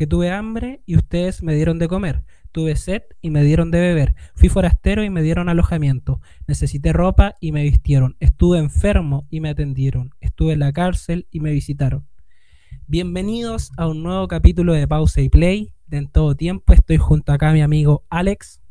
porque tuve hambre y ustedes me dieron de comer. Tuve sed y me dieron de beber. Fui forastero y me dieron alojamiento. Necesité ropa y me vistieron. Estuve enfermo y me atendieron. Estuve en la cárcel y me visitaron. Bienvenidos a un nuevo capítulo de Pausa y Play. De en todo tiempo estoy junto acá a mi amigo Alex.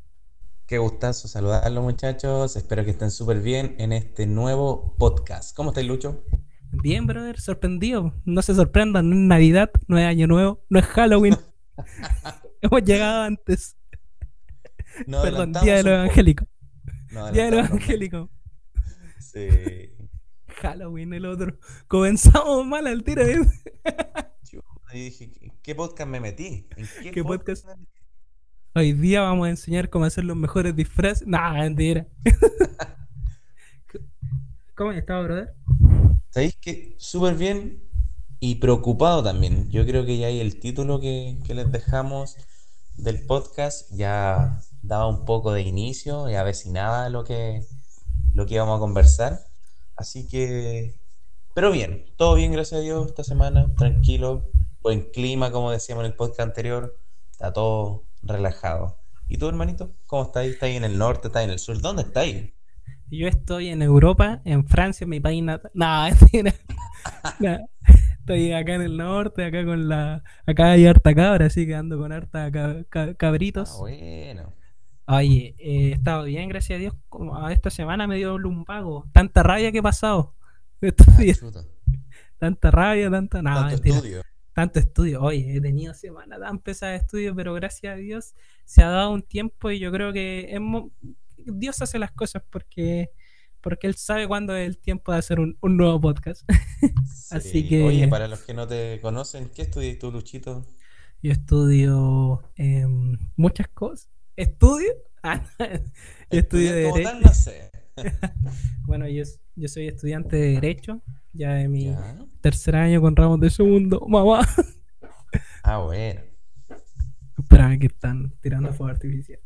Qué gustazo saludarlos muchachos. Espero que estén súper bien en este nuevo podcast. ¿Cómo estáis, Lucho? Bien, brother, sorprendido. No se sorprendan, no es Navidad, no es Año Nuevo, no es Halloween. Hemos llegado antes. Perdón, Día de los Evangélicos. día de los Evangélicos. Sí. Halloween, el otro. Comenzamos mal al tiro. ¿eh? Yo dije, ¿qué podcast me metí? ¿En qué, podcast? Hoy día vamos a enseñar cómo hacer los mejores disfraces. Nah, mentira. ¿Cómo has estado, brother? Sabéis que súper bien y preocupado también. Yo creo que ya hay el título que, que les dejamos del podcast ya daba un poco de inicio y avecinaba lo que, lo que íbamos a conversar. Así que, pero bien, todo bien, gracias a Dios, esta semana, tranquilo, buen clima, como decíamos en el podcast anterior, está todo relajado. ¿Y tú, hermanito? ¿Cómo estás? ¿Estás en el norte? ¿Estás en el sur? ¿Dónde estás? Yo estoy en Europa, en Francia, mi país natal. No, estoy acá en el norte, acá con la. Acá hay harta cabra, así que ando con harta cabritos. Ah, bueno. Oye, he estado bien, gracias a Dios. Como esta semana me dio lumbago. Tanta rabia que he pasado. Ah, tanta rabia, tanta. Tanto estudio. Tanto estudio. Oye, he tenido semana tan pesada de estudio, pero gracias a Dios se ha dado un tiempo y yo creo que Dios hace las cosas porque porque él sabe cuándo es el tiempo de hacer un, nuevo podcast. Así que. Oye, para los que no te conocen, ¿qué estudias tú, Luchito? Yo estudio em, muchas cosas estudio. Ah, estudio de Derecho. bueno, yo, yo soy estudiante de Derecho, ya de mi tercer año con ramos de segundo. Mamá. Ah, bueno. Espérame que están tirando fuego artificial.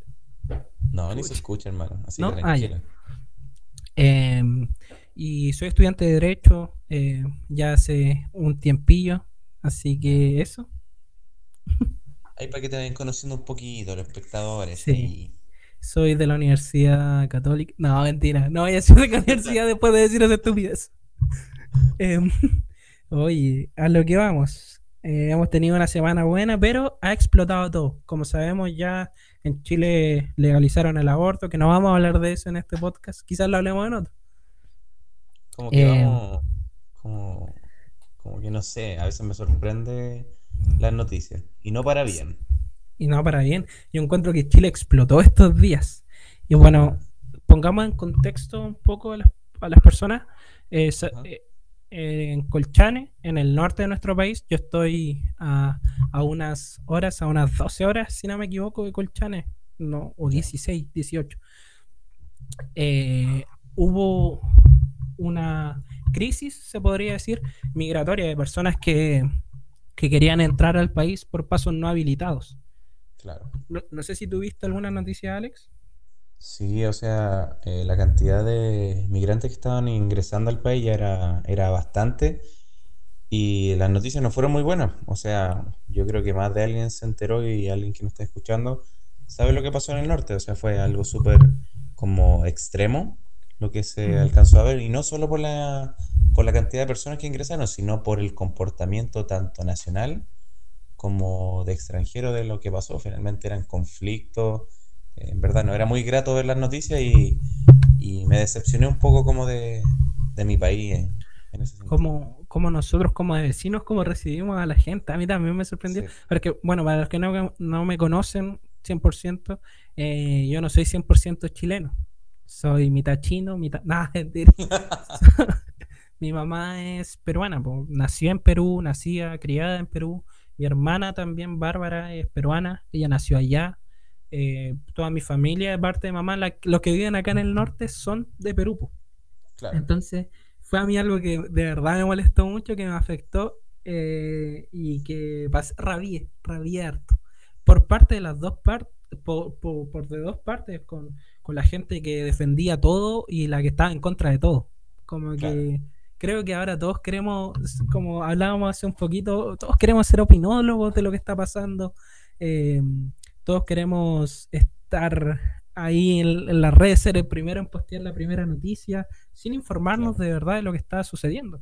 No, ni se escucha, hermano. Así que ah, em, y soy estudiante de Derecho eh, ya hace un tiempillo, así que eso. Ahí para que te vayan conociendo un poquito los espectadores. Sí. Soy de la Universidad Católica. No, mentira. No voy a ser de la universidad después de decir esa estupidez. Em, oye, a lo que vamos. Eh, hemos tenido una semana buena, pero ha explotado todo. Como sabemos, ya en Chile legalizaron el aborto, que no vamos a hablar de eso en este podcast. Quizás lo hablemos en otro. Como que em, vamos. Como, como que no sé, a veces me sorprende las noticias. Y no para bien. Y no para bien. Yo encuentro que Chile explotó estos días. Y bueno, pongamos en contexto un poco a las, personas. Eh, en Colchane, en el norte de nuestro país, yo estoy a, unas horas, a unas 12 horas, si no me equivoco, de Colchane. No, o 16, 18. Eh, hubo una crisis, se podría decir, migratoria de personas que que querían entrar al país por pasos no habilitados. Claro. No, sé si tuviste alguna noticia, Alex. Sí, o sea, eh, la cantidad de migrantes que estaban ingresando al país ya era, era bastante y las noticias no fueron muy buenas. O sea, yo creo que más de alguien se enteró y alguien que me está escuchando sabe lo que pasó en el norte. O sea, fue algo súper como extremo lo que se alcanzó a ver y no solo por la por la cantidad de personas que ingresaron, sino por el comportamiento tanto nacional como de extranjero de lo que pasó. Finalmente eran conflictos. En verdad, no era muy grato ver las noticias y, me decepcioné un poco como de, mi país. En, ese como, como nosotros como vecinos, como recibimos a la gente. A mí también me sorprendió. Porque, bueno, para los que no, no me conocen 100%, eh, yo no soy 100% chileno. Soy mitad chino, mitad... Nada, Mi mamá es peruana, nació en Perú, nacía, criada en Perú. Mi hermana también, Bárbara, es peruana, ella nació allá. Eh, toda mi familia, de parte de mamá, los que viven acá en el norte son de Perú. Entonces, fue a mí algo que de verdad me molestó mucho, que me afectó eh, y que rabié, rabié harto. Por parte de las dos partes, por, de dos partes, con, la gente que defendía todo y la que estaba en contra de todo. Como que creo que ahora todos queremos, como hablábamos hace un poquito, todos queremos ser opinólogos de lo que está pasando. Eh, todos queremos estar ahí en, las redes, ser el primero en postear la primera noticia, sin informarnos de verdad de lo que está sucediendo.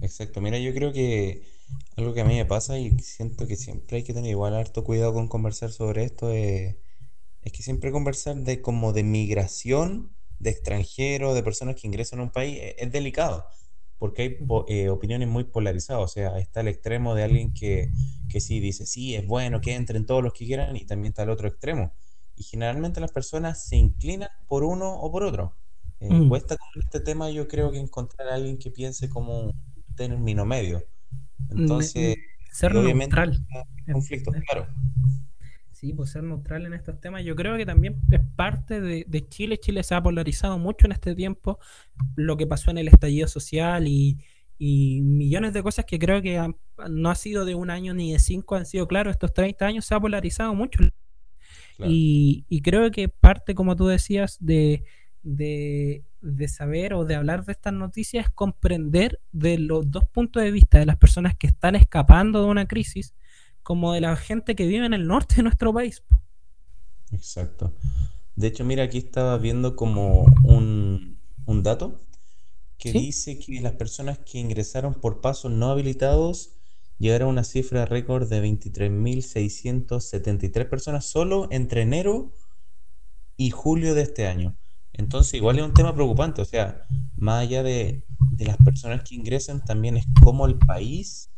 Exacto, mira, yo creo que algo que a mí me pasa y siento que siempre hay que tener igual harto cuidado con conversar sobre esto es, es que siempre conversar de como de migración de extranjeros, de personas que ingresan a un país, e, es, delicado, porque hay eh, opiniones muy polarizadas, o sea, está el extremo de alguien que, que sí dice, sí, es bueno que entren todos los que quieran, y también está el otro extremo. Y generalmente las personas se inclinan por uno o por otro. Eh, mm. Cuesta con este tema, yo creo que encontrar a alguien que piense como un término medio. Mm, Entonces, ser neutral. Conflictos, claro. Sí, pues ser neutral en estos temas. Yo creo que también es parte de, Chile. Chile se ha polarizado mucho en este tiempo. Lo que pasó en el estallido social y, millones de cosas que creo que no ha sido de un año ni de cinco, han sido, claro, estos 30 años se ha polarizado mucho. Y, creo que parte, como tú decías, de, de, de, saber o de hablar de estas noticias es comprender de los dos puntos de vista de las personas que están escapando de una crisis como de la gente que vive en el norte de nuestro país. Exacto. De hecho, mira, aquí estaba viendo como un, dato que dice que las personas que ingresaron por pasos no habilitados llegaron a una cifra récord de 23.673 personas solo entre enero y julio de este año. Entonces, igual es un tema preocupante, o sea, más allá de, de las personas que ingresan, también es como el país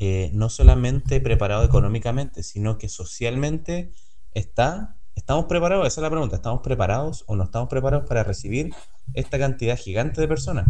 eh, no solamente preparado económicamente, sino que socialmente está, estamos preparados, esa es la pregunta, ¿estamos preparados o no estamos preparados para recibir esta cantidad gigante de personas?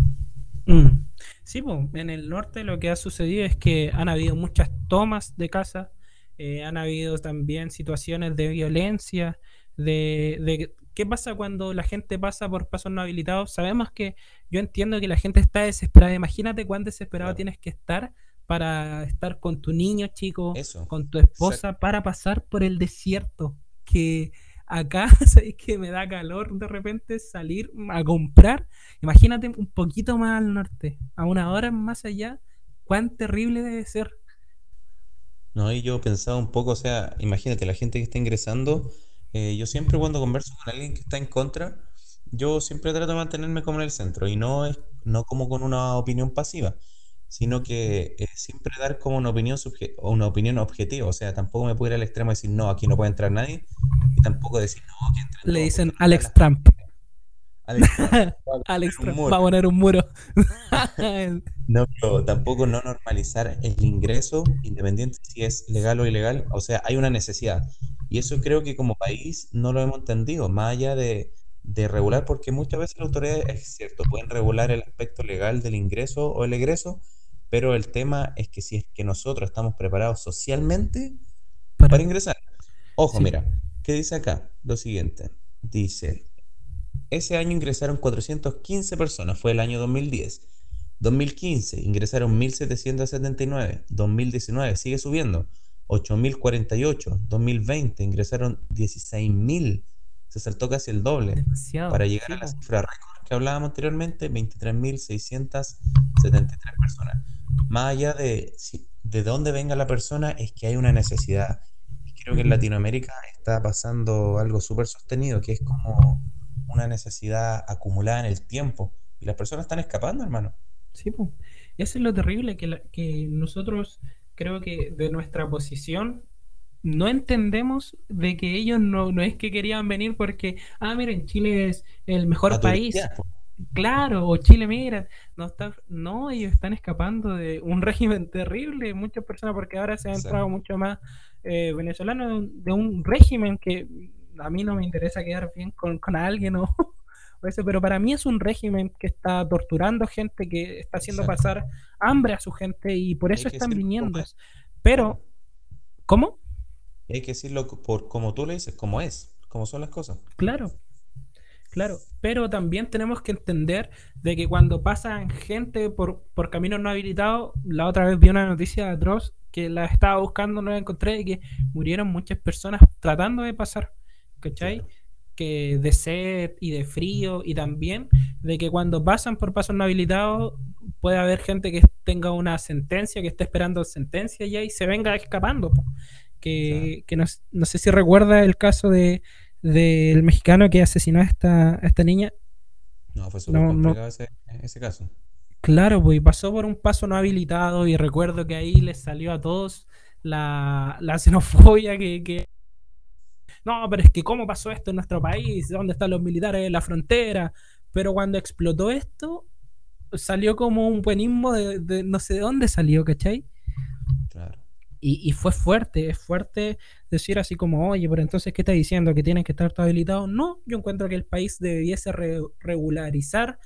Mm. Sí, en el norte lo que ha sucedido es que han habido muchas tomas de casa, eh, han habido también situaciones de violencia, de, de, qué pasa cuando la gente pasa por pasos no habilitados. Sabemos que yo entiendo que la gente está desesperada. Imagínate cuán desesperado tienes que estar para estar con tu niño chico, con tu esposa, para pasar por el desierto. Que acá, sabéis que me da calor de repente salir a comprar. Imagínate un poquito más al norte, a una hora más allá, cuán terrible debe ser. No, y yo pensaba un poco, o sea, imagínate, la gente que está ingresando, eh, yo siempre cuando converso con alguien que está en contra, yo siempre trato de mantenerme como en el centro y no, es, no como con una opinión pasiva sino que eh, siempre dar como una opinión, una opinión objetiva. O sea, tampoco me puedo ir al extremo y decir, no, aquí no puede entrar nadie, y tampoco decir, no, que entre Le dicen Alex Trump. Alex, Trump va a poner un muro. no, pero tampoco no normalizar el ingreso, independiente si es legal o ilegal. O sea, hay una necesidad. Y eso creo que como país no lo hemos entendido, más allá de, de regular, porque muchas veces las autoridades, es cierto, pueden regular el aspecto legal del ingreso o el egreso, pero el tema es que si es que nosotros estamos preparados socialmente para, ingresar. Ojo, mira, ¿qué dice acá? Lo siguiente. Dice, ese año ingresaron 415 personas, fue el año 2010. 2015 ingresaron 1.779. 2019 sigue subiendo, 8.048. 2020 ingresaron 16.000. Se saltó casi el doble. para llegar a la cifra récord que hablábamos anteriormente, 23.673 personas más allá de, de dónde venga la persona, es que hay una necesidad. creo que en Latinoamérica está pasando algo súper sostenido, que es como una necesidad acumulada en el tiempo. Y las personas están escapando, hermano. Sí, pues. Eso es lo terrible, que, que nosotros creo que de nuestra posición no entendemos de que ellos no, no es que querían venir porque, ah, miren, Chile es el mejor país. Claro, o Chile, mira, no está, no, ellos están escapando de un régimen terrible, muchas personas, porque ahora se ha entrado mucho más eh, venezolano de un régimen que a mí no me interesa quedar bien con, alguien o, eso, pero para mí es un régimen que está torturando gente, que está haciendo pasar hambre a su gente y por eso están viniendo. Pero, ¿cómo? Hay que decirlo por como tú le dices, como es, como son las cosas. Claro, Claro, pero también tenemos que entender de que cuando pasan gente por, por caminos no habilitados, la otra vez vi una noticia de atroz que la estaba buscando, no la encontré y que murieron muchas personas tratando de pasar, ¿cachai? que de sed y de frío y también de que cuando pasan por pasos no habilitados puede haber gente que tenga una sentencia, que esté esperando sentencia ya y se venga escapando. Que, que no, no, sé si recuerda el caso de del mexicano que asesinó a esta, a esta niña. No, fue súper complicado ese, ese, caso. Claro, pues pasó por un paso no habilitado y recuerdo que ahí les salió a todos la, la xenofobia que, que no, pero es que cómo pasó esto en nuestro país, dónde están los militares en la frontera. Pero cuando explotó esto, salió como un buenismo de, no sé de dónde salió, ¿cachai? Claro. Y, fue fuerte, es fuerte decir así como, oye, pero entonces, ¿qué está diciendo? ¿Que tienen que estar todos habilitados? No, yo encuentro que el país debiese regularizar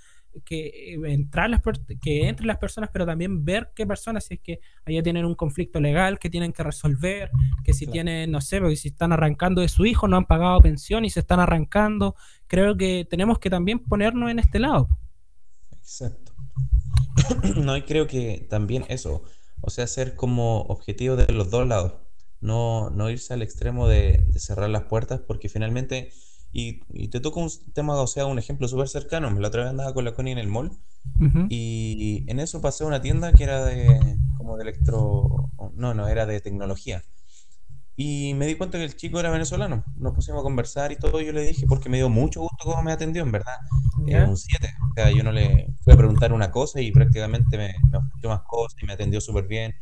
que, entrar las, que entren las personas, pero también ver qué personas, si es que allá tienen un conflicto legal que tienen que resolver, que si tienen, no sé, porque si están arrancando de su hijo, no han pagado pensión y se están arrancando, creo que tenemos que también ponernos en este lado. Exacto. no, y creo que también eso, o sea, ser como objetivo de los dos lados, no, no irse al extremo de cerrar las puertas, porque finalmente y, te toco un tema, o sea, un ejemplo súper cercano. La otra vez andaba con la Connie en el mall y en eso pasé a una tienda que era de como de electro, no, no, era de tecnología. Y me di cuenta que el chico era venezolano. Nos pusimos a conversar y todo. Y yo le dije, porque me dio mucho gusto cómo me atendió, en verdad. Era un 7. O sea, yo no le fui a preguntar una cosa y prácticamente me, me ofreció más cosas y me atendió súper bien.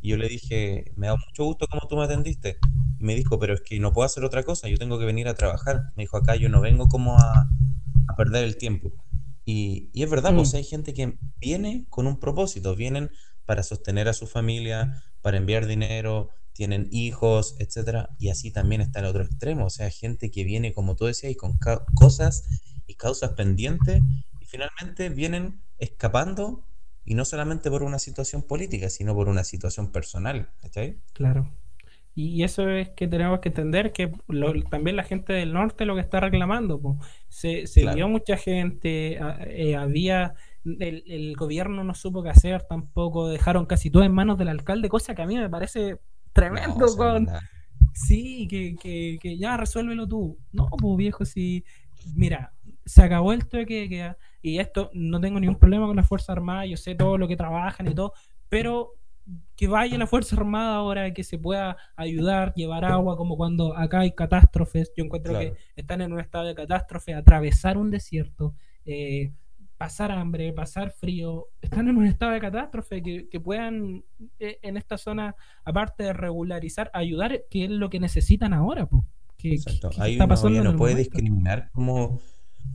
Y yo le dije, me da mucho gusto cómo tú me atendiste. Y me dijo, pero es que no puedo hacer otra cosa, yo tengo que venir a trabajar. Me dijo, acá yo no vengo como a, a perder el tiempo. Y, y es verdad, pues mm. hay gente que viene con un propósito, vienen para sostener a su familia, para enviar dinero, tienen hijos, etcétera, y así también está el otro extremo, o sea, gente que viene, como tú decías, y con cosas y causas pendientes, y finalmente vienen escapando y no solamente por una situación política, sino por una situación personal. ¿Está Claro. Y eso es que tenemos que entender que también la gente del norte lo que está reclamando. Se, se vio mucha gente, eh, había. El, gobierno no supo qué hacer tampoco, dejaron casi todo en manos del alcalde, cosa que a mí me parece tremendo. con... Sí, que, que, que, ya resuélvelo tú. No, pues viejo, si. Mira, se acabó el toque que y esto no tengo ningún problema con la Fuerza Armada, yo sé todo lo que trabajan y todo, pero que vaya la Fuerza Armada ahora, que se pueda ayudar, llevar agua, como cuando acá hay catástrofes, yo encuentro que están en un estado de catástrofe, atravesar un desierto, eh, pasar hambre, pasar frío, están en un estado de catástrofe, que, puedan eh, en esta zona, aparte de regularizar, ayudar, que es lo que necesitan ahora. pues Que, está pasando no puede discriminar como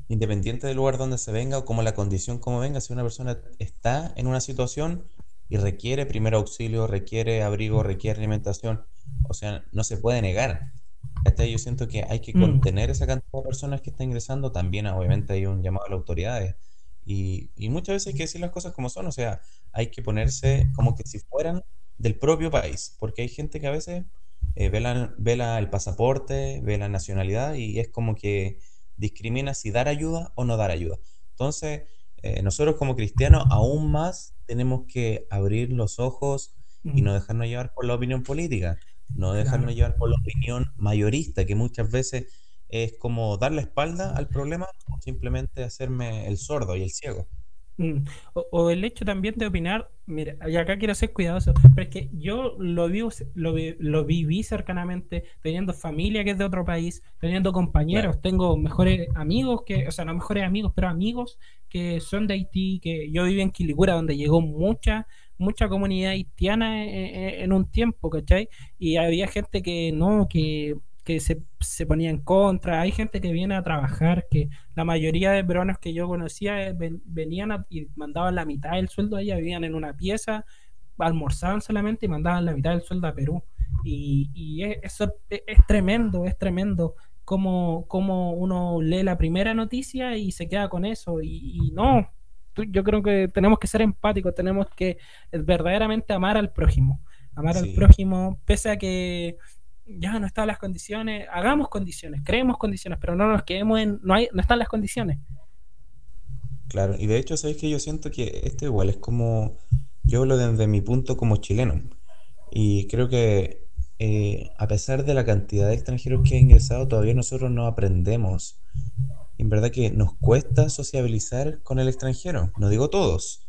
independiente del lugar donde se venga o como la condición como venga, si una persona está en una situación y requiere primer auxilio, requiere abrigo, requiere alimentación, o sea, no se puede negar. Hasta yo siento que hay que mm. contener esa cantidad de personas que están ingresando, también obviamente hay un llamado a las autoridades. Y, y, muchas veces hay que decir las cosas como son, o sea, hay que ponerse como que si fueran del propio país, porque hay gente que a veces eh, ve, la, ve la, el pasaporte, ve la nacionalidad y es como que discrimina si dar ayuda o no dar ayuda. Entonces, eh, nosotros como cristianos aún más tenemos que abrir los ojos y no dejarnos llevar por la opinión política, no dejarnos llevar por la opinión mayorista, que muchas veces es como dar la espalda al problema o simplemente hacerme el sordo y el ciego. Mm. O, el hecho también de opinar, mira, y acá quiero ser cuidadoso, pero es que yo lo, vivo, lo, lo viví cercanamente, teniendo familia que es de otro país, teniendo compañeros, tengo mejores amigos que, o sea, no mejores amigos, pero amigos que son de Haití, que yo viví en Quilicura, donde llegó mucha, mucha comunidad haitiana en, en, en un tiempo, ¿cachai? Y había gente que no, que que se, se, ponía en contra. Hay gente que viene a trabajar, que la mayoría de peruanos que yo conocía eh, venían y mandaban la mitad del sueldo a ella, vivían en una pieza, almorzaban solamente y mandaban la mitad del sueldo a Perú. Y, y eso es, tremendo, es tremendo como, como uno lee la primera noticia y se queda con eso. Y, no, yo creo que tenemos que ser empáticos, tenemos que verdaderamente amar al prójimo. Amar al prójimo, pese a que ya no están las condiciones, hagamos condiciones, creemos condiciones, pero no nos quedemos en, no, hay, no están las condiciones. Claro, y de hecho, sabéis que yo siento que esto igual es como, yo hablo desde mi punto como chileno, y creo que eh, a pesar de la cantidad de extranjeros que han ingresado, todavía nosotros no aprendemos. En verdad que nos cuesta sociabilizar con el extranjero. No digo todos,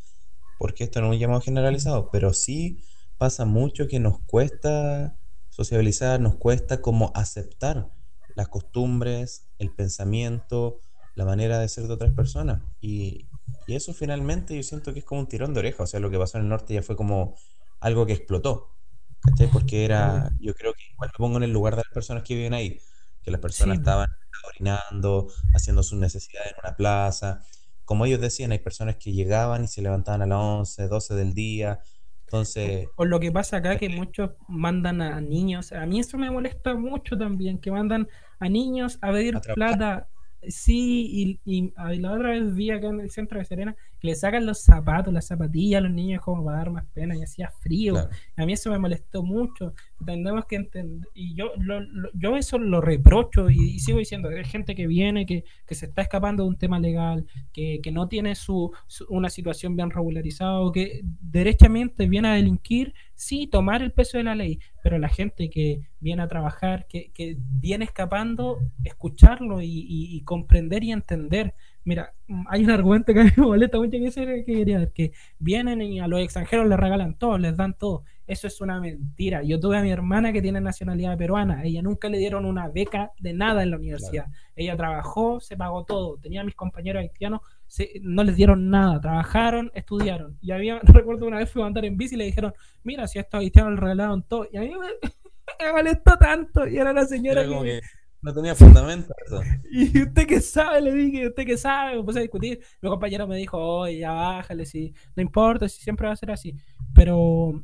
porque esto no es un llamado generalizado, pero sí pasa mucho que nos cuesta sociabilizar, nos cuesta como aceptar las costumbres, el pensamiento, la manera de ser de otras personas. Y, y eso finalmente yo siento que es como un tirón de oreja. O sea, lo que pasó en el norte ya fue como algo que explotó. ¿Cachai? Porque era, yo creo que igual me pongo en el lugar de las personas que viven ahí, que las personas Sí, estaban orinando, haciendo sus necesidades en una plaza. Como ellos decían, hay personas que llegaban y se levantaban a las 11 12 del día. Entonces, O lo que pasa acá que muchos mandan a niños, a mí eso me molesta mucho también, que mandan a niños a pedir plata. Sí, y, y, y la otra vez vi acá en el centro de Serena le sacan los zapatos, las zapatillas a los niños como para dar más pena y hacía frío. claro, A mí eso me molestó mucho. Tenemos que entender, y yo, lo- lo- yo eso lo reprocho y, y sigo diciendo, hay gente que viene, que, que se está escapando de un tema legal, que, que no tiene su, su- una situación bien regularizada o que derechamente viene a delinquir, sí, tomar el peso de la ley, pero la gente que viene a trabajar, que, que viene escapando, escucharlo y, y- y comprender y entender. Mira, mm, hay un argumento que a mí me molesta mucho que, el que quería ver, que vienen y a los extranjeros les regalan todo, les dan todo. Eso es una mentira. Yo tuve a mi hermana que tiene nacionalidad peruana. Ella nunca le dieron una beca de nada en la claro. universidad. Ella trabajó, se pagó todo. Tenía a mis compañeros haitianos, se- no les dieron nada. Trabajaron, estudiaron. Y había, recuerdo una vez fui a andar en bici y le dijeron, mira, si a estos haitianos les regalaron todo. Y a mí me, me molestó tanto. Y era la señora Era como que, que no tenía fundamento eso. y usted que sabe, le dije, usted que sabe, me puse a discutir. Mi compañero me dijo, oye, ya bájale, si no importa, si siempre va a ser así. Pero,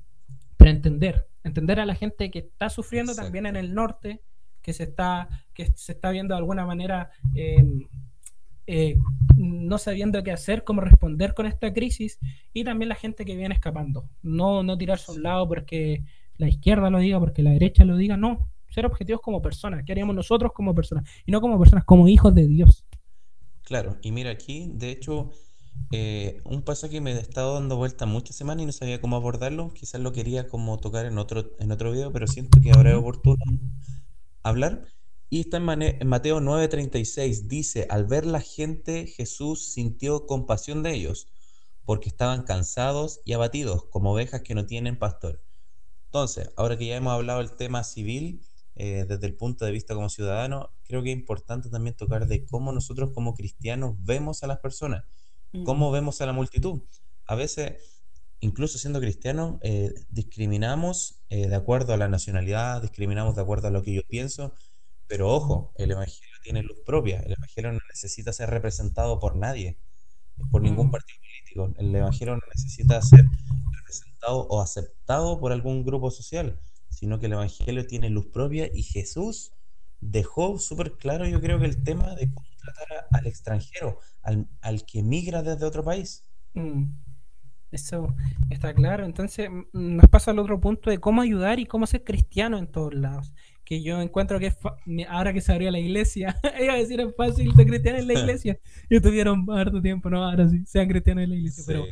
pero entender, entender a la gente que está sufriendo también en el norte, que se está, que se está viendo de alguna manera eh, eh, no sabiendo qué hacer, cómo responder con esta crisis, y también la gente que viene escapando. No, no tirarse a un lado porque la izquierda lo diga, porque la derecha lo diga, no. Ser objetivos como personas. ¿Qué haríamos nosotros como personas? Y no como personas, como hijos de Dios. claro. Y mira aquí, de hecho, eh, un paso que me he estado dando vuelta muchas semanas y no sabía cómo abordarlo. Quizás lo quería como tocar en otro, en otro video, pero siento que ahora es oportuno hablar. Y está en, en Mateo 9:36. Dice, al ver la gente, Jesús sintió compasión de ellos, porque estaban cansados y abatidos, como ovejas que no tienen pastor. Entonces, ahora que ya hemos hablado del tema civil, eh, desde el punto de vista como ciudadano, creo que es importante también tocar de cómo nosotros como cristianos vemos a las personas, Mm, cómo vemos a la multitud. A veces, incluso siendo cristianos, eh, discriminamos eh, de acuerdo a la nacionalidad, discriminamos de acuerdo a lo que yo pienso, pero ojo, el Evangelio tiene luz propia, el Evangelio no necesita ser representado por nadie, por ningún mm, partido político, el Evangelio no necesita ser representado o aceptado por algún grupo social, sino que el Evangelio tiene luz propia y Jesús dejó súper claro, yo creo que el tema de cómo tratar al extranjero, al, al que migra desde otro país. mm. Eso está claro. Entonces nos pasa al otro punto de cómo ayudar y cómo ser cristiano en todos lados. Que yo encuentro que ahora que se abrió la iglesia, iba a decir es fácil ser cristiano en la iglesia. Y tuvieron harto tiempo, no, ahora sí, sean cristianos en la iglesia. Pero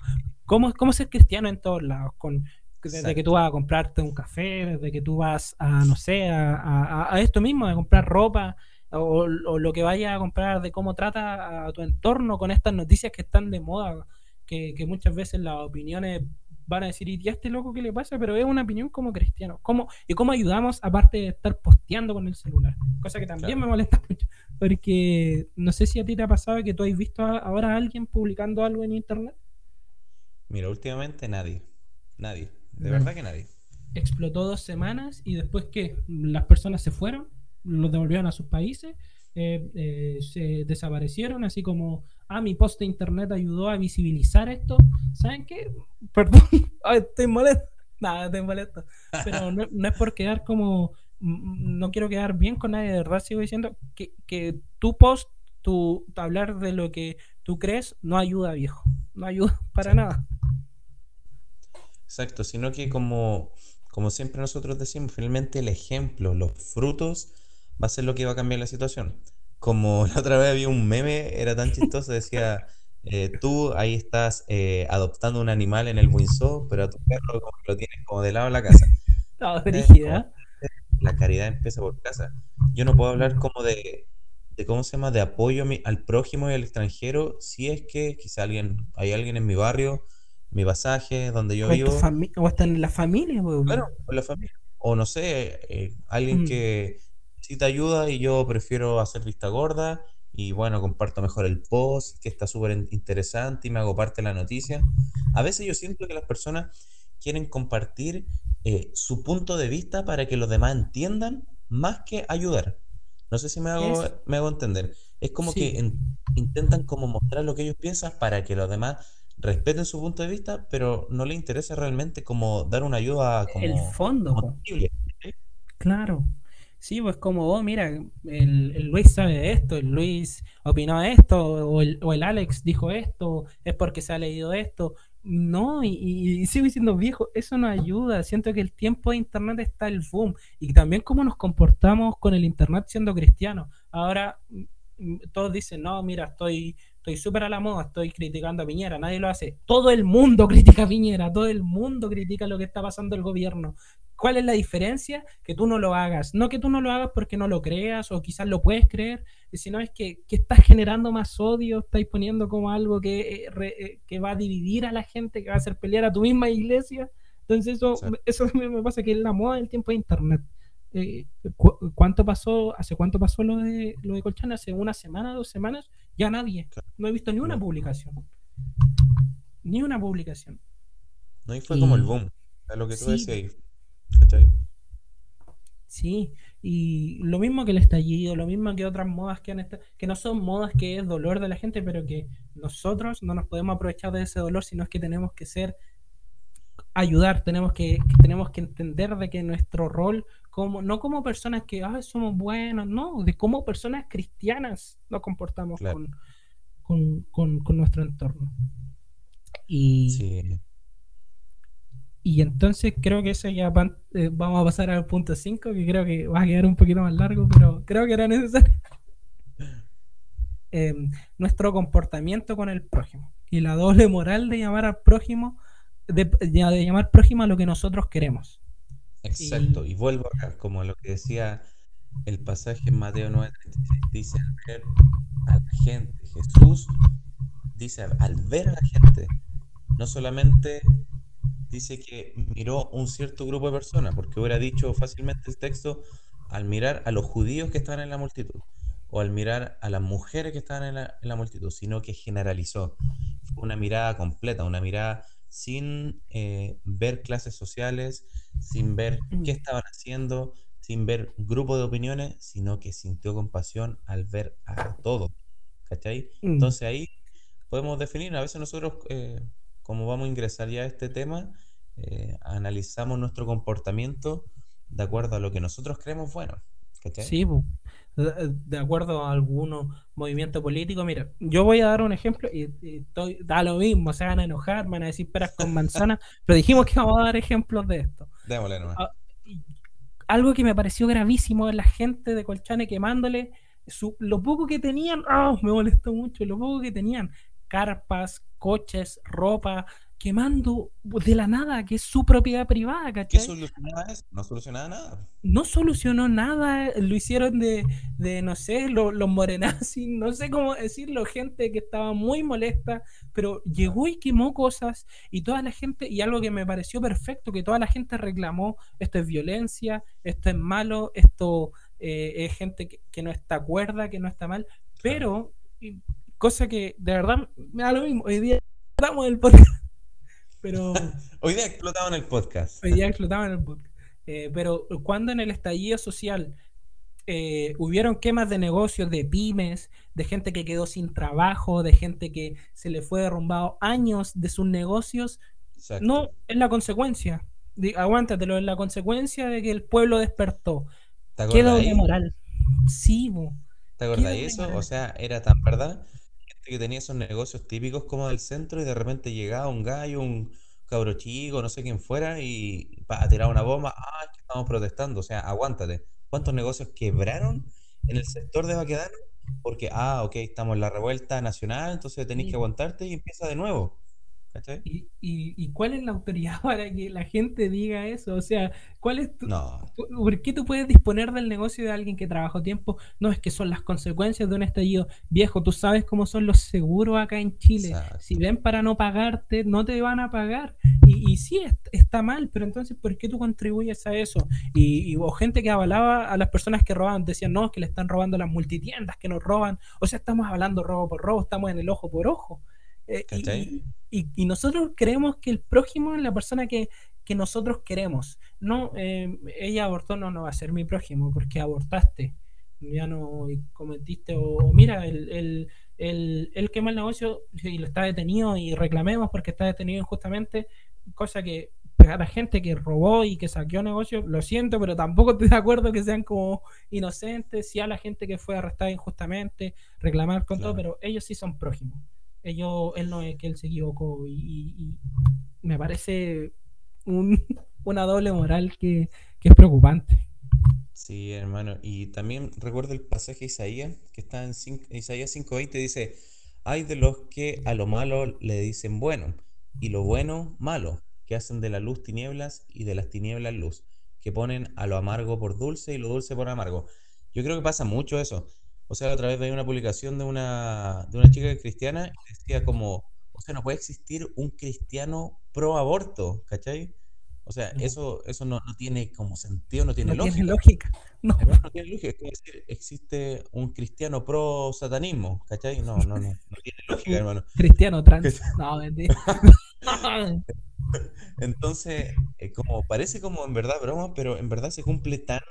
¿cómo, cómo ser cristiano en todos lados? Con, desde que tú vas a comprarte un café, desde que tú vas a, no sé, a, a- a esto mismo, a comprar ropa, o, o lo que vayas a comprar, de cómo trata a tu entorno con estas noticias que están de moda, que, que muchas veces las opiniones van a decir, ¿y a este loco qué le pasa? Pero es una opinión como cristiano. ¿Cómo, ¿Y cómo ayudamos aparte de estar posteando con el celular? Cosa que también me molesta mucho, porque no sé si a ti te ha pasado que tú has visto a- ahora a alguien publicando algo en internet. Mira, últimamente nadie, nadie, de Mm. verdad que nadie. explotó dos semanas y después que las personas se fueron, los devolvieron a sus países, eh, eh, se desaparecieron, así como, ah, mi post de internet ayudó a visibilizar esto. ¿Saben qué? Perdón, Ay, estoy molesto. Nada, estoy molesto. Pero no, no es por quedar como, mm, no quiero quedar bien con nadie, de verdad sigo diciendo que, que tu post, tu hablar de lo que tú crees, no ayuda, viejo. No ayuda para Sí, nada. Exacto, sino que como, como siempre nosotros decimos, finalmente el ejemplo, los frutos, va a ser lo que va a cambiar la situación. Como la otra vez había un meme, era tan chistoso, decía, eh, tú ahí estás eh, adoptando un animal en el Windsor, pero a tu perro como que lo tienes como de lado en la casa. Es como, brígida. la caridad empieza por casa. Yo no puedo hablar como de, de ¿cómo se llama?, de apoyo al prójimo y al extranjero si es que quizá alguien, hay alguien en mi barrio, mi pasaje, donde yo vivo. O hasta en la familia, Claro, con la familia. O no sé, eh, alguien mm. que necesita ayuda y yo prefiero hacer vista gorda y bueno, comparto mejor el post, que está súper interesante y me hago parte de la noticia. A veces yo siento que las personas quieren compartir eh, su punto de vista para que los demás entiendan más que ayudar. No sé si me hago, me hago entender. Es como que intentan como mostrar lo que ellos piensan para que los demás respeten su punto de vista, pero no les interesa realmente como dar una ayuda como el fondo. Claro. Sí, pues como vos, mira, el, Luis sabe de esto, el Luis opinó esto, o el, o el Alex dijo esto, es porque se ha leído esto. No, y, sigo diciendo, viejo, eso no ayuda. Siento que el tiempo de Internet está el boom. Y también cómo nos comportamos con el Internet siendo cristianos. Ahora mm, mm, todos dicen, no, mira, estoy estoy súper a la moda, estoy criticando a Piñera, nadie lo hace. Todo el mundo critica a Piñera, todo el mundo critica lo que está pasando el gobierno. ¿Cuál es la diferencia? Que tú no lo hagas. No que tú no lo hagas porque no lo creas o quizás lo puedes creer, sino es que, que estás generando más odio, estás poniendo como algo que, eh, eh, que va a dividir a la gente, que va a hacer pelear a tu misma iglesia. Entonces eso, eso me pasa que es la moda del tiempo de Internet. Eh, ¿cuánto pasó, hace cuánto pasó lo de, lo de Colchán? ¿Hace una semana, dos semanas? Ya nadie. No he visto ni una publicación. Ni una publicación. No, y fue como el boom. A lo que tú decías. Sí, y lo mismo que el estallido, lo mismo que otras modas que han estado, que no son modas que es dolor de la gente, pero que nosotros no nos podemos aprovechar de ese dolor, sino es que tenemos que ser ayudar, tenemos que, tenemos que entender de que nuestro rol como no como personas que somos buenos, no, de cómo personas cristianas nos comportamos con, con, nuestro entorno. Y sí. Y entonces creo que eso ya eh, vamos a pasar al punto 5, que creo que va a quedar un poquito más largo, pero creo que era necesario. Em, nuestro comportamiento con el prójimo y la doble moral de llamar al prójimo, de, llamar prójimo a lo que nosotros queremos. Exacto, y, vuelvo acá, como lo que decía el pasaje en Mateo 9:36, dice al ver a la gente, Jesús dice al ver a la gente, no solamente dice que miró un cierto grupo de personas, porque hubiera dicho fácilmente el texto al mirar a los judíos que estaban en la multitud, o al mirar a las mujeres que estaban en la, multitud, sino que generalizó. Fue una mirada completa, una mirada sin eh, ver clases sociales, sin ver mm. qué estaban haciendo, sin ver grupo de opiniones, sino que sintió compasión al ver a todo. ¿Cachai? Mm. Entonces ahí podemos definir, a veces nosotros eh, como vamos a ingresar ya a este tema, eh, analizamos nuestro comportamiento de acuerdo a lo que nosotros creemos bueno. Sí, de acuerdo a algunos movimientos políticos. Mira, yo voy a dar un ejemplo y, estoy, da lo mismo, se van a enojar, van a decir peras con manzanas, pero dijimos que vamos a dar ejemplos de esto. Démosle nomás. Ah, algo que me pareció gravísimo es la gente de Colchane quemándole su, lo poco que tenían, ¡ah! me molestó mucho, lo poco que tenían, carpas, coches, ropa, quemando de la nada, que es su propiedad privada, ¿cachai? ¿Qué solucionaba eso? No solucionaba nada. No solucionó nada, lo hicieron de, de no sé, los lo morenazis, no sé cómo decirlo, gente que estaba muy molesta, pero llegó y quemó cosas y toda la gente, y algo que me pareció perfecto, que toda la gente reclamó, esto es violencia, esto es malo, esto eh, es gente que, no está cuerda, que no está mal, pero... Cosa que de verdad me da lo mismo. Hoy día explotamos el podcast. Pero. Hoy día explotamos en el podcast. Hoy día explotamos en el podcast. Eh, pero cuando en el estallido social eh, hubieron quemas de negocios, de pymes, de gente que quedó sin trabajo, de gente que se le fue derrumbado años de sus negocios, no es la consecuencia. aguántatelo, es la consecuencia de que el pueblo despertó. Quedó de moral. Sí, ¿Te acordás de eso? O sea, era tan verdad que tenía esos negocios típicos como del centro y de repente llegaba un gallo, un cabro chico, no sé quién fuera y a tirar una bomba, ah, que estamos protestando, o sea, aguántate. ¿Cuántos negocios quebraron en el sector de Baquedano? Porque, ah, ok, estamos en la revuelta nacional, entonces tenéis que aguantarte y empieza de nuevo. ¿Y, y, cuál es la autoridad para que la gente diga eso? O sea, ¿cuál es tu, no. ¿por qué tú puedes disponer del negocio de alguien que trabajó tiempo? No, es que son las consecuencias de un estallido. Viejo, tú sabes cómo son los seguros acá en Chile. Si ven para no pagarte, no te van a pagar. Y, y sí, está mal, pero entonces, ¿por qué tú contribuyes a eso? Y, y gente que avalaba a las personas que robaban, decían, no, es que le están robando las multitiendas, que nos roban. O sea, estamos hablando robo por robo, estamos en el ojo por ojo. Eh, y, nosotros creemos que el prójimo es la persona que, nosotros queremos. No, eh, ella abortó, no, no va a ser mi prójimo porque abortaste. Ya no cometiste, o, mira, el, el, el, quema el negocio y lo está detenido y reclamemos porque está detenido injustamente, cosa que a la gente que robó y que saqueó negocio, lo siento, pero tampoco estoy de acuerdo que sean como inocentes, sí a la gente que fue arrestada injustamente, reclamar con todo, pero ellos sí son prójimos él no es que él se equivocó y, me parece una doble moral que, es preocupante. Sí, hermano. Y también recuerdo el pasaje de Isaías, que está en Isaías 5.20, dice, hay de los que a lo malo le dicen bueno, y lo bueno malo, que hacen de la luz tinieblas y de las tinieblas luz, que ponen a lo amargo por dulce y lo dulce por amargo. Yo creo que pasa mucho eso. O sea, otra vez veía una publicación de una, de una chica cristiana decía como, o sea, no puede existir un cristiano pro aborto, ¿cachai? O sea, eso, eso no, tiene como sentido, no tiene lógica. Tiene lógica. No. no tiene lógica. Es como decir, existe un cristiano pro satanismo, ¿cachai? No, no, no, no tiene lógica, hermano. Cristiano trans. No, mentira. Entonces, eh, como parece como en verdad broma, pero en verdad se cumple tan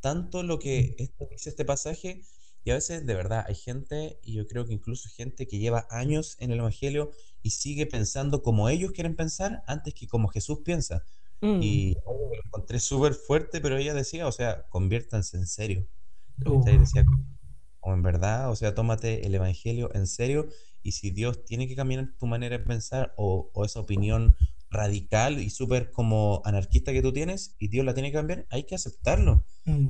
tanto lo que dice este pasaje y a veces, de verdad, hay gente, y yo creo que incluso gente que lleva años en el Evangelio y sigue pensando como ellos quieren pensar antes que como Jesús piensa. Mm. Y lo encontré súper fuerte, pero ella decía, o sea, conviértanse en serio. Decía, o en verdad, o sea, tómate el Evangelio en serio y si Dios tiene que cambiar tu manera de pensar o, esa opinión radical y súper como anarquista que tú tienes y Dios la tiene que cambiar, hay que aceptarlo. Mm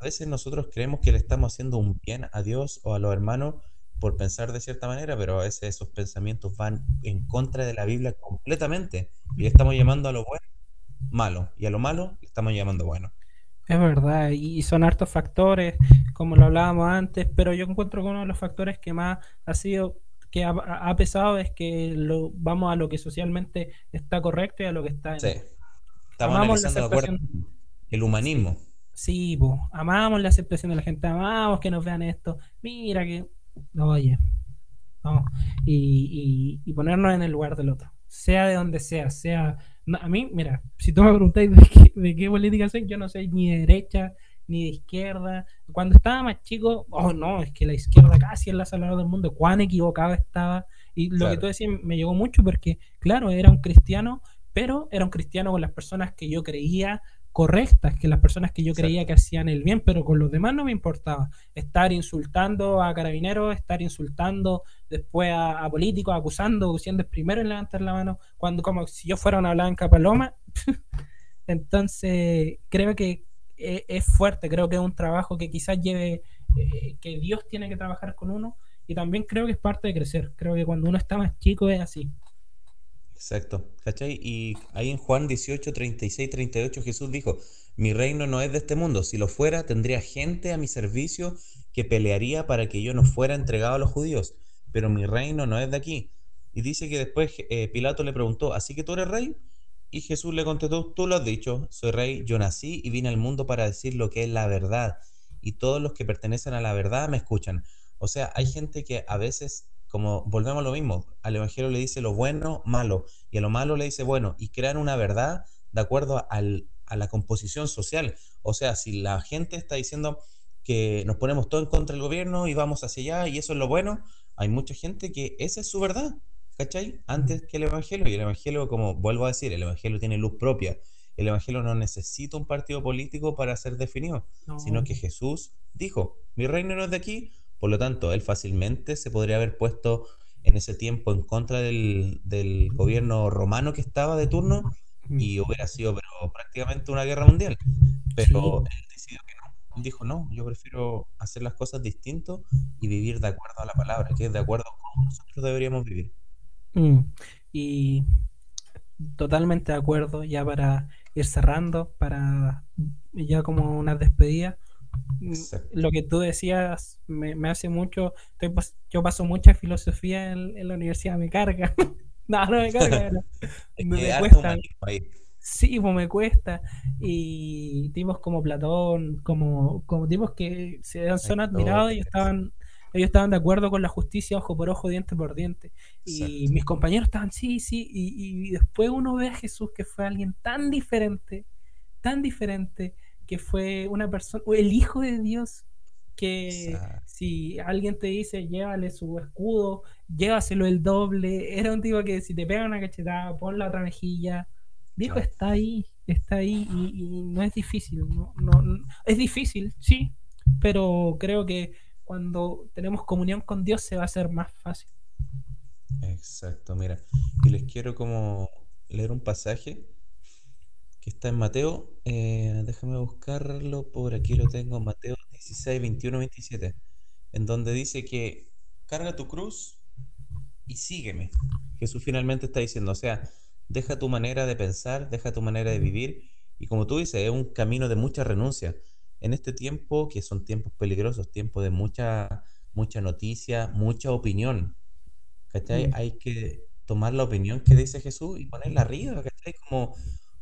a veces nosotros creemos que le estamos haciendo un bien a Dios o a los hermanos por pensar de cierta manera, pero a veces esos pensamientos van en contra de la Biblia completamente y le estamos llamando a lo bueno malo y a lo malo le estamos llamando bueno. Es verdad, y son hartos factores, como lo hablábamos antes, pero yo encuentro que uno de los factores que más ha sido, que ha, pesado es que lo, vamos a lo que socialmente está correcto y a lo que está en... Sí, estamos analizando de acuerdo el humanismo Sí, pues, amamos la aceptación de la gente, amamos que nos vean esto. Mira que, oye, vamos, y, y, ponernos en el lugar del otro, sea de donde sea, sea. a mí, mira, si tú me preguntáis de qué, de qué política soy, yo no soy ni de derecha ni de izquierda. Cuando estaba más chico, oh no, es que la izquierda casi es la salvadora del mundo, cuán equivocado estaba. Y lo que tú decías me llegó mucho porque, claro, era un cristiano, pero era un cristiano con las personas que yo creía, correctas que las personas que yo creía que hacían el bien, pero con los demás no me importaba. Estar insultando a carabineros, estar insultando después a, políticos, acusando, siendo el primero en levantar la mano, cuando como si yo fuera una blanca paloma. Entonces, creo que e, es, fuerte, creo que es un trabajo que quizás lleve, eh, que Dios tiene que trabajar con uno, y también creo que es parte de crecer. Creo que cuando uno está más chico es así. Exacto, ¿cachai? Y ahí en Juan 18, 36, 38 Jesús dijo, mi reino no es de este mundo, si lo fuera tendría gente a mi servicio que pelearía para que yo no fuera entregado a los judíos, pero mi reino no es de aquí. Y dice que después eh, Pilato le preguntó, ¿así que tú eres rey? Y Jesús le contestó, tú lo has dicho, soy rey, yo nací y vine al mundo para decir lo que es la verdad, y todos los que pertenecen a la verdad me escuchan. O sea, hay gente que a veces como volvemos a lo mismo, al Evangelio le dice lo bueno, malo, y a lo malo le dice bueno, y crean una verdad de acuerdo a la composición social. O sea, si la gente está diciendo que nos ponemos todo en contra del gobierno y vamos hacia allá y eso es lo bueno, hay mucha gente que esa es su verdad, ¿cachai? Antes que el Evangelio, y el Evangelio, como vuelvo a decir, el Evangelio tiene luz propia. El Evangelio no necesita un partido político para ser definido, sino que Jesús dijo, mi reino no es de aquí, por lo tanto, él fácilmente se podría haber puesto en ese tiempo en contra del, gobierno romano que estaba de turno y hubiera sido pero, prácticamente una guerra mundial. Pero él decidió que no. Él dijo, no, yo prefiero hacer las cosas distinto y vivir de acuerdo a la palabra, que es de acuerdo a cómo nosotros deberíamos vivir. Mm. Y totalmente de acuerdo, ya para ir cerrando, para ya como una despedida. Lo que tú decías me, me hace mucho, yo paso mucha filosofía en, la universidad, me carga. no, no me carga, me, cuesta. Sí, pues me cuesta. Y tipos como Platón, como, como tipos que se son admirados y estaban ellos estaban de acuerdo con la justicia ojo por ojo, diente por diente. Y mis compañeros estaban, sí, sí, y, después uno ve a Jesús que fue alguien tan diferente, tan diferente, que fue una persona, el Hijo de Dios, que si alguien te dice, llévale su escudo, llévaselo el doble, era un tipo que si te pega una cachetada, pon la otra mejilla. Viejo, está ahí, está ahí y, no es difícil, no, es difícil, sí, pero creo que cuando tenemos comunión con Dios se va a hacer más fácil. Exacto, mira, y les quiero como leer un pasaje que está en Mateo, eh, déjame buscarlo, por aquí lo tengo, Mateo 16, 21, 27, en donde dice que carga tu cruz y sígueme. Jesús finalmente está diciendo, o sea, deja tu manera de pensar, deja tu manera de vivir, y como tú dices, es un camino de mucha renuncia en este tiempo, que son tiempos peligrosos, tiempos de mucha, mucha noticia, mucha opinión, ¿cachai? Mm. Hay que tomar la opinión que dice Jesús y ponerla arriba, ¿cachai? Como,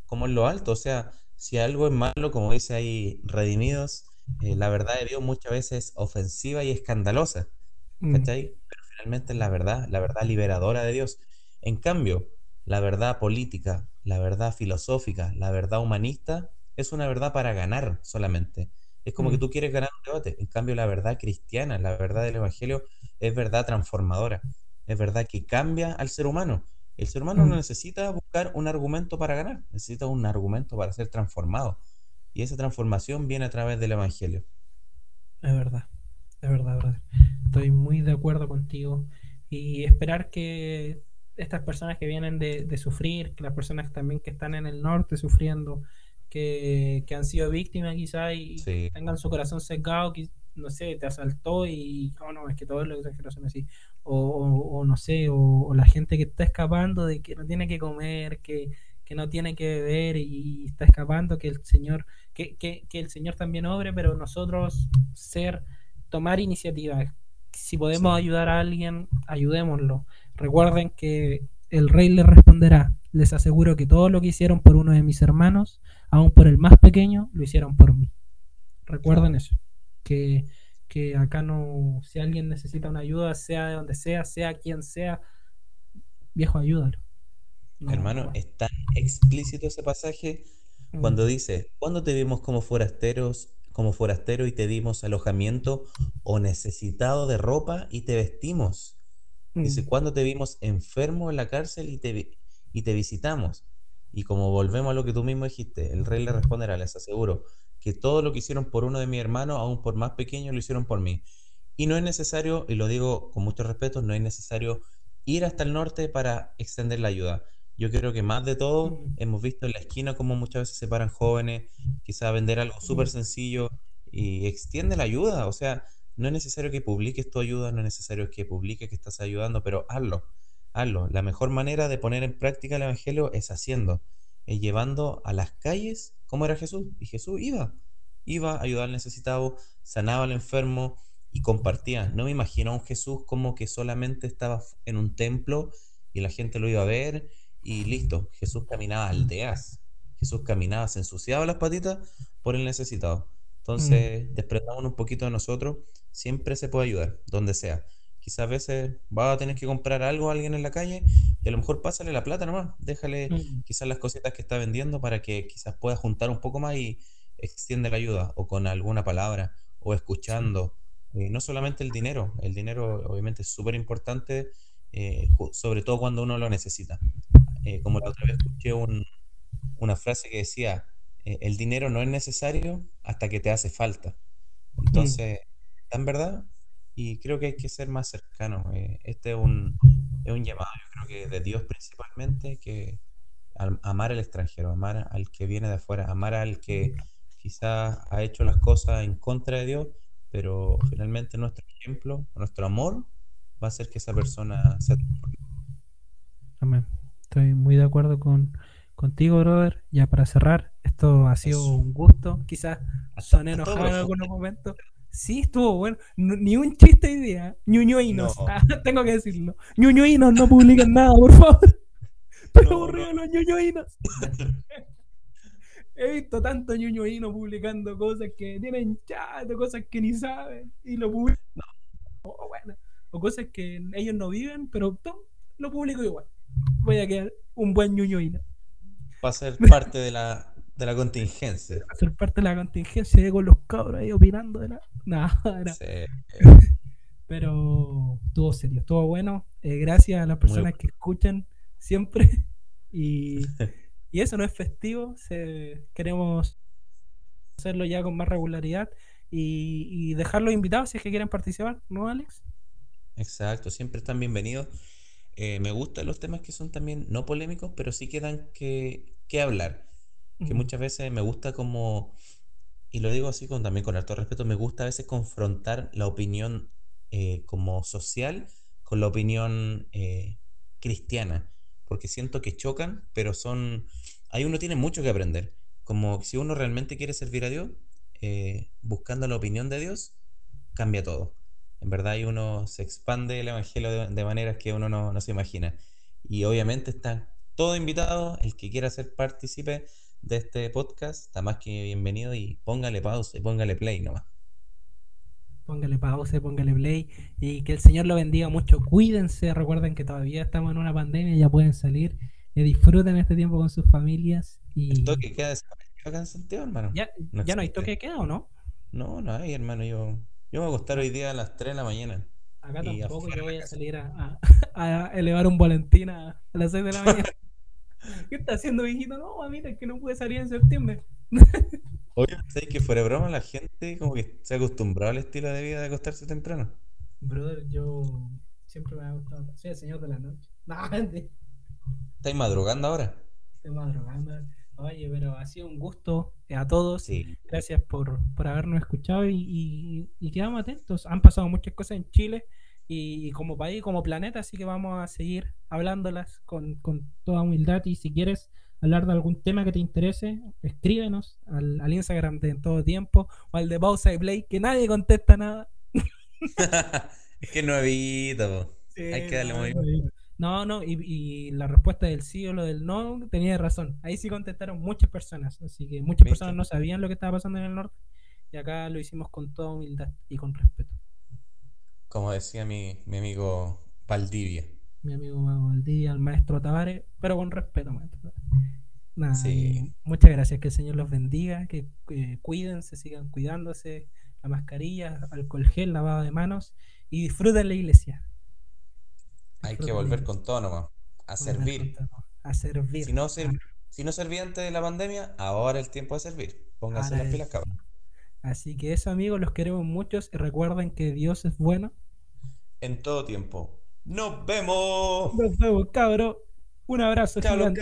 como en lo alto, o sea, si algo es malo, como dice ahí Redimidos, eh, la verdad de Dios muchas veces es ofensiva y escandalosa, mm. ¿cachai? Pero finalmente es la verdad, la verdad liberadora de Dios. En cambio, la verdad política, la verdad filosófica, la verdad humanista, es una verdad para ganar solamente. Es como que mm. tú quieres ganar un debate. En cambio, la verdad cristiana, la verdad del Evangelio, es verdad transformadora. Es verdad que cambia al ser humano. El ser humano no necesita buscar un argumento para ganar, necesita un argumento para ser transformado. Y esa transformación viene a través del Evangelio. Es verdad, es verdad, verdad. Estoy muy de acuerdo contigo. Y esperar que estas personas que vienen de, de sufrir, que las personas también que están en el norte sufriendo, que, han sido víctimas quizás y tengan su corazón secado, que, no sé, te asaltó y, oh no, es que todos los extranjeros son así, o, no sé, o, la gente que está escapando de que no tiene que comer, que, no tiene que beber y, está escapando, que el Señor, que, que, que, el Señor también obre, pero nosotros ser, tomar iniciativa. Si podemos ayudar a alguien, ayudémoslo. Recuerden que el rey les responderá. Les aseguro que todo lo que hicieron por uno de mis hermanos, aún por el más pequeño, lo hicieron por mí. Recuerden eso, que, acá no, si alguien necesita una ayuda, sea de donde sea, sea quien sea, viejo, ayúdalo. Hermano, es tan explícito ese pasaje cuando dice, cuando te vimos como forasteros, como forastero y te dimos alojamiento o necesitado de ropa y te vestimos. Dice, mm. cuando te vimos enfermo en la cárcel y te, y te visitamos. Y como volvemos a lo que tú mismo dijiste, el rey le responderá, les aseguro, que todo lo que hicieron por uno de mis hermanos, aún por más pequeño, lo hicieron por mí. Y no es necesario, y lo digo con mucho respeto, no es necesario ir hasta el norte para extender la ayuda. Yo creo que más de todo hemos visto en la esquina como muchas veces se paran jóvenes, quizá vender algo súper sencillo y extiende la ayuda. O sea, no es necesario que publiques tu ayuda, no es necesario que publiques que estás ayudando, pero hazlo hazlo. La mejor manera de poner en práctica el Evangelio es haciendo, es llevando a las calles como era Jesús. Y Jesús iba, iba a ayudar al necesitado, sanaba al enfermo y compartía. No me imagino a un Jesús como que solamente estaba en un templo y la gente lo iba a ver y listo. Jesús caminaba aldeas. Jesús caminaba, se ensuciaba las patitas por el necesitado. Entonces, mm. desprendamos un poquito de nosotros. Siempre se puede ayudar, donde sea. Quizás a veces va a tener que comprar algo a alguien en la calle y a lo mejor pásale la plata nomás. Déjale mm. quizás las cositas que está vendiendo para que quizás pueda juntar un poco más y extiende la ayuda o con alguna palabra o escuchando. Eh, no solamente el dinero, el dinero obviamente es súper importante, eh, sobre todo cuando uno lo necesita. Eh, como la otra vez escuché una frase que decía, el dinero no es necesario hasta que te hace falta. Mm. Entonces, en verdad, y creo que hay que ser más cercano. Eh, este es un, es un llamado, yo creo que de Dios principalmente, que amar al extranjero, amar al que viene de afuera, amar al que quizás ha hecho las cosas en contra de Dios, pero finalmente nuestro ejemplo, nuestro amor, va a hacer que esa persona se Amén. Estoy muy de acuerdo con, contigo, brother. Ya para cerrar, esto ha sido un gusto. Quizás son enojados en algunos momentos. Sí, estuvo bueno. ni un chiste idea. Ñuñoinos. tengo que decirlo. Ñuñoinos no publican nada, por favor. Pero aburrido los ñuñoinos. He visto tanto ñuñoíno publicando cosas que tienen chat, cosas que ni saben, y lo publican. O, bueno, o cosas que ellos no viven, pero lo publico igual. Voy a quedar un buen ñuñoíno. Va a ser parte de la, de la contingencia. Ser parte de la contingencia con los cabros ahí opinando de la. Nada, Pero estuvo serio, estuvo bueno. Eh, gracias a las personas que escuchan siempre. Y Y eso no es festivo, queremos hacerlo ya con más regularidad y, dejarlos invitados si es que quieren participar, ¿no, Alex? Exacto, siempre están bienvenidos. Eh, me gustan los temas que son también no polémicos, pero sí que dan que, hablar. Que muchas veces me gusta como, y lo digo así con, también con alto respeto, me gusta a veces confrontar la opinión eh, como social con la opinión eh, cristiana porque siento que chocan, pero son... Ahí uno tiene mucho que aprender. Como si uno realmente quiere servir a Dios, eh, buscando la opinión de Dios, cambia todo. En verdad ahí uno se expande el Evangelio de, maneras que uno no, se imagina. Y obviamente están todos invitados, el que quiera ser partícipe de este podcast, está más que bienvenido y póngale pausa y póngale play nomás póngale pausa, póngale play y que el Señor lo bendiga mucho. Cuídense, recuerden que todavía estamos en una pandemia, ya pueden salir, y disfruten este tiempo con sus familias. Y... ¿El toque queda acá en Santiago, hermano? ¿Ya no, ¿ya no hay toque queda o no? No, no hay, hermano. Yo, yo me voy a acostar hoy día a las 3 de la mañana. Acá tampoco, yo voy a salir a, a, elevar un volantín a, las 6 de la mañana. ¿Qué está haciendo, viejito? No, mira, es que no puede salir en septiembre. Oye, ¿sabes que fuera broma la gente como que se ha acostumbrado al estilo de vida de acostarse temprano? Brother, yo siempre me ha gustado. Soy el señor de la noche. No, ¿Estáis madrugando ahora? Estoy madrugando. Oye, pero ha sido un gusto a todos. Sí. Gracias por, por habernos escuchado y, y, quedamos atentos. Han pasado muchas cosas en Chile y, como país, como planeta, así que vamos a seguir hablándolas con, con toda humildad y si quieres hablar de algún tema que te interese, escríbenos al, al Instagram de en todo tiempo o al de Pausa y Play, que nadie contesta nada. es que no evita, hay que darle muy No, no, y, y, la respuesta del sí o lo del no tenía razón. Ahí sí contestaron muchas personas, así que muchas personas no sabían lo que estaba pasando en el norte y acá lo hicimos con toda humildad y con respeto. Como decía mi, mi amigo Valdivia mi amigo Valdivia, al maestro Tavares, pero con respeto, maestro. Nada, muchas gracias, que el Señor los bendiga, que cuídense, sigan cuidándose, la mascarilla, alcohol gel, lavado de manos y disfruten la iglesia. Hay que volver con todo a servir. a servir. Si no, si no servía antes de la pandemia, ahora el tiempo de servir. Pónganse las pilas, cabrón. Así que eso, amigos, los queremos muchos y recuerden que Dios es bueno. En todo tiempo. Nos vemos. Nos vemos, cabrón. Un abrazo. Chao, chao al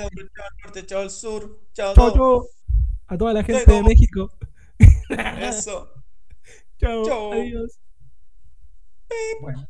norte, chao al sur. Chao, chao. A toda la gente de México. Eso. chao. Adiós. Bueno.